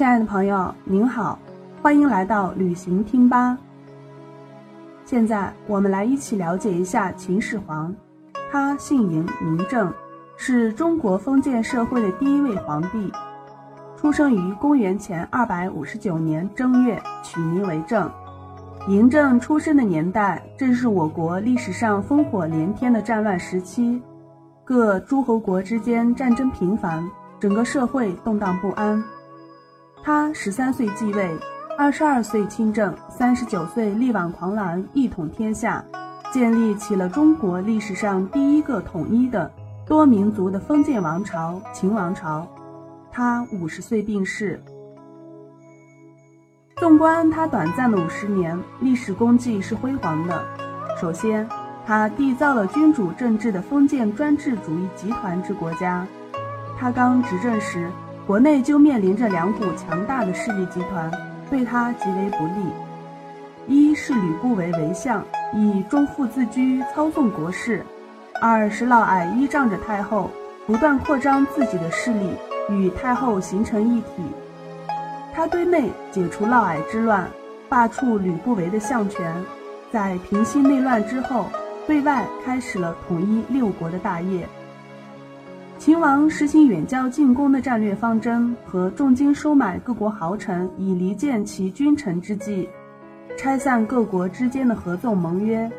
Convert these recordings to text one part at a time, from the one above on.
亲爱的朋友，您好，欢迎来到旅行听吧。现在我们来一起了解一下秦始皇。他姓嬴，名政，是中国封建社会的第一位皇帝，出生于公元前二百五十九年正月，取名为政。嬴政出生的年代正是我国历史上烽火连天的战乱时期，各诸侯国之间战争频繁，整个社会动荡不安。他十三岁继位，二十二岁亲政，三十九岁力挽狂澜，一统天下，建立起了中国历史上第一个统一的多民族的封建王朝——秦王朝。他五十岁病逝。纵观他短暂的五十年，历史功绩是辉煌的。首先，他缔造了君主政治的封建专制主义集团制国家。他刚执政时，国内就面临着两股强大的势力集团，对他极为不利。一是吕不韦为相，以忠父自居，操纵国事；二是嫪毐依仗着太后，不断扩张自己的势力，与太后形成一体。他对内解除嫪毐之乱，罢黜吕不韦的相权，在平息内乱之后，对外开始了统一六国的大业。秦王实行远交近攻的战略方针和重金收买各国豪臣以离间其君臣之计，拆散各国之间的合纵盟约。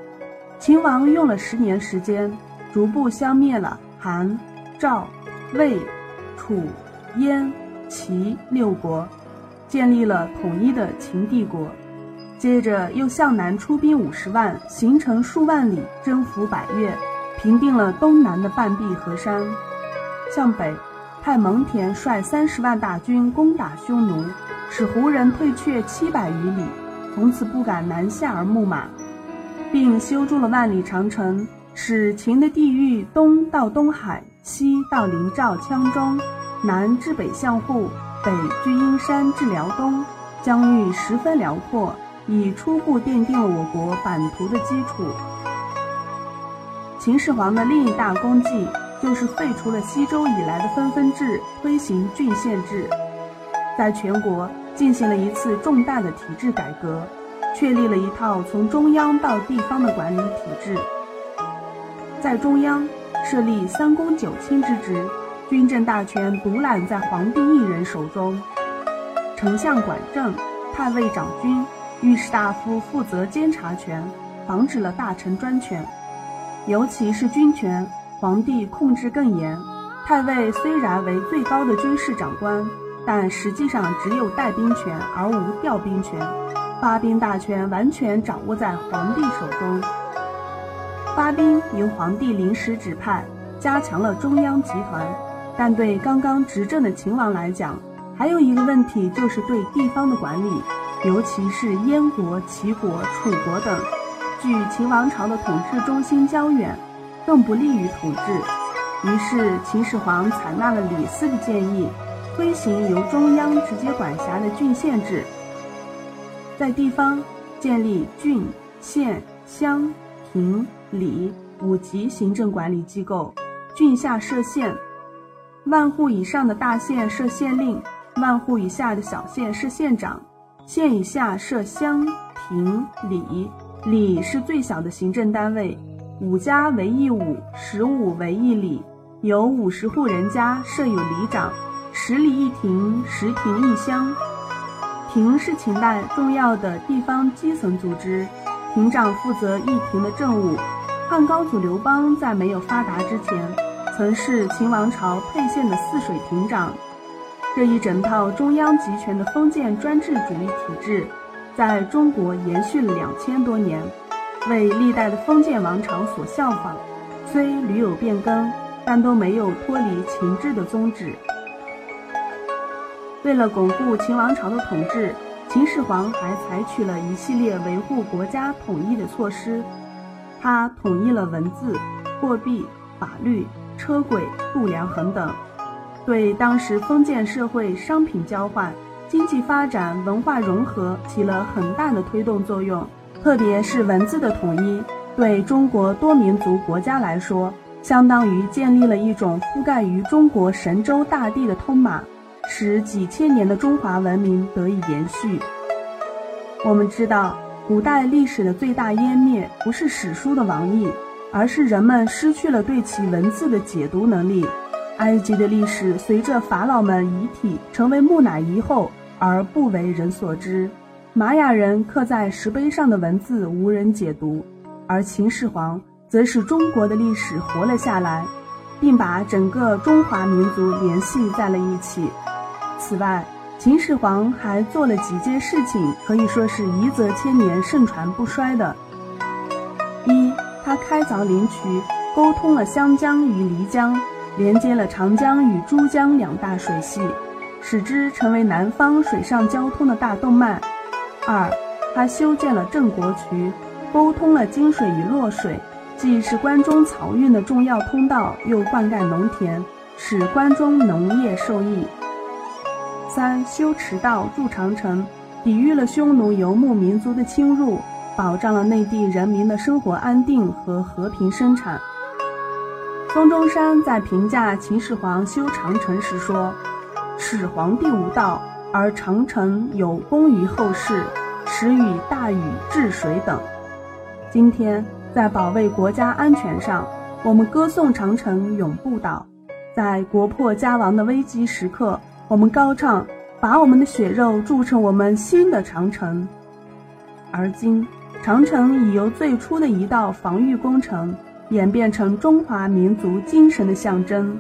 秦王用了十年时间，逐步消灭了韩、赵、魏、楚、燕、齐六国，建立了统一的秦帝国。接着又向南出兵五十万，行程数万里，征服百越，平定了东南的半壁河山。向北，派蒙恬率三十万大军攻打匈奴，使胡人退却七百余里，从此不敢南下而牧马，并修筑了万里长城，使秦的地域东到东海，西到临赵羌中，南至北向户，北距阴山至辽东，疆域十分辽阔，已初步奠定了我国版图的基础。秦始皇的另一大功绩。就是废除了西周以来的分封制，推行郡县制，在全国进行了一次重大的体制改革，确立了一套从中央到地方的管理体制。在中央设立三公九卿之职，军政大权独揽在皇帝一人手中，丞相管政，太尉掌军，御史大夫负责监察权，防止了大臣专权，尤其是军权。皇帝控制更严，太尉虽然为最高的军事长官，但实际上只有带兵权而无调兵权，发兵大权完全掌握在皇帝手中。发兵由皇帝临时指派，加强了中央集团。但对刚刚执政的秦王来讲，还有一个问题就是对地方的管理，尤其是燕国、齐国、楚国等，距秦王朝的统治中心较远。更不利于统治，于是秦始皇采纳了李斯的建议，推行由中央直接管辖的郡县制，在地方建立郡、县、乡、亭、里五级行政管理机构，郡下设县，万户以上的大县设县令，万户以下的小县设县长，县以下设乡、亭、里，里是最小的行政单位。五家为一伍，十五为一里，有五十户人家设有里长，十里一亭，十亭一乡。亭是秦代重要的地方基层组织，亭长负责一亭的政务。汉高祖刘邦在没有发达之前，曾是秦王朝沛县的泗水亭长。这一整套中央集权的封建专制主义体制，在中国延续了两千多年。为历代的封建王朝所效仿，虽屡有变更，但都没有脱离秦制的宗旨。为了巩固秦王朝的统治，秦始皇还采取了一系列维护国家统一的措施。他统一了文字、货币、法律、车轨、度量衡等，对当时封建社会商品交换、经济发展、文化融合起了很大的推动作用。特别是文字的统一，对中国多民族国家来说，相当于建立了一种覆盖于中国神州大地的通码，使几千年的中华文明得以延续。我们知道，古代历史的最大湮灭不是史书的亡佚，而是人们失去了对其文字的解读能力。埃及的历史随着法老们遗体成为木乃伊后而不为人所知，玛雅人刻在石碑上的文字无人解读，而秦始皇则使中国的历史活了下来，并把整个中华民族联系在了一起。此外，秦始皇还做了几件事情，可以说是一则千年、盛传不衰的。一，他开凿灵渠，沟通了湘江与漓江。连接了长江与珠江两大水系，使之成为南方水上交通的大动脉。二，他修建了郑国渠，沟通了金水与洛水，既是关中漕运的重要通道，又灌溉农田，使关中农业受益。三，修驰道筑长城，抵御了匈奴游牧民族的侵入，保障了内地人民的生活安定和和平生产。孙中山在评价秦始皇修长城时说：“始皇帝无道，而长城有功于后世，始与大禹治水等。”今天在保卫国家安全上，我们歌颂长城永不倒；在国破家亡的危机时刻，我们高唱把我们的血肉铸成我们新的长城。而今，长城已由最初的一道防御工程。演变成中华民族精神的象征。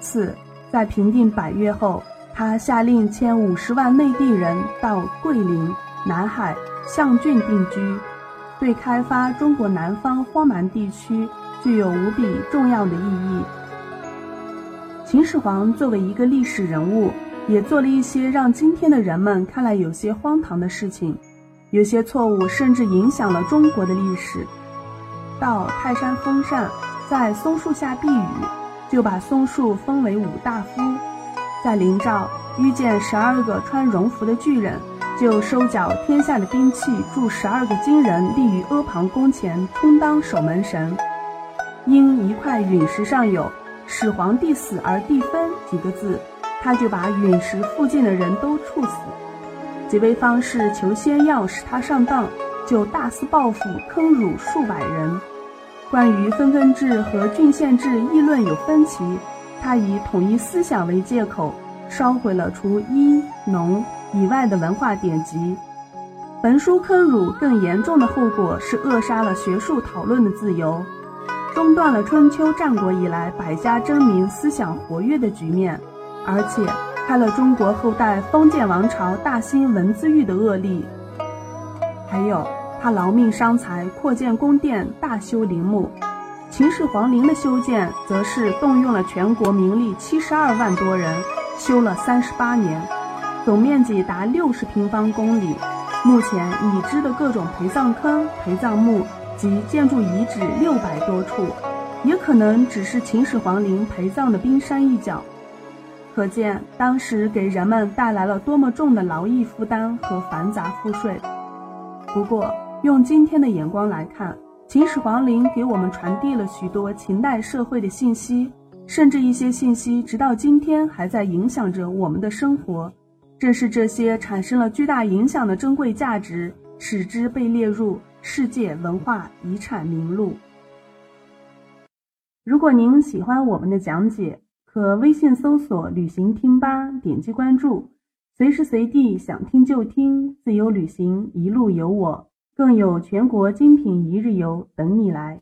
四，在平定百越后，他下令迁五十万内地人到桂林、南海、象郡定居，对开发中国南方荒蛮地区具有无比重要的意义。秦始皇作为一个历史人物，也做了一些让今天的人们看来有些荒唐的事情，有些错误甚至影响了中国的历史。到泰山封禅，在松树下避雨，就把松树封为五大夫；在灵沼遇见十二个穿戎服的巨人，就收缴天下的兵器，铸十二个金人立于阿房宫前，充当守门神。因一块陨石上有“始皇帝死而地分”几个字，他就把陨石附近的人都处死。几位方士求仙药使他上当。就大肆报复，坑辱数百人。关于分封制和郡县制议论有分歧，他以统一思想为借口，烧毁了除医农以外的文化典籍。焚书坑儒更严重的后果是扼杀了学术讨论的自由，中断了春秋战国以来百家争鸣、思想活跃的局面，而且开了中国后代封建王朝大兴文字狱的恶例。还有。他劳命伤财，扩建宫殿，大修陵墓。秦始皇陵的修建，则是动用了全国民力七十二万多人，修了三十八年，总面积达六十平方公里。目前已知的各种陪葬坑、陪葬墓及建筑遗址六百多处，也可能只是秦始皇陵陪葬的冰山一角。可见当时给人们带来了多么重的劳役负担和繁杂赋税。不过，用今天的眼光来看，秦始皇陵给我们传递了许多秦代社会的信息，甚至一些信息直到今天还在影响着我们的生活。正是这些产生了巨大影响的珍贵价值，使之被列入世界文化遗产名录。如果您喜欢我们的讲解，可微信搜索“旅行听吧”，点击关注，随时随地想听就听，自由旅行，一路有我。更有全国精品一日游等你来。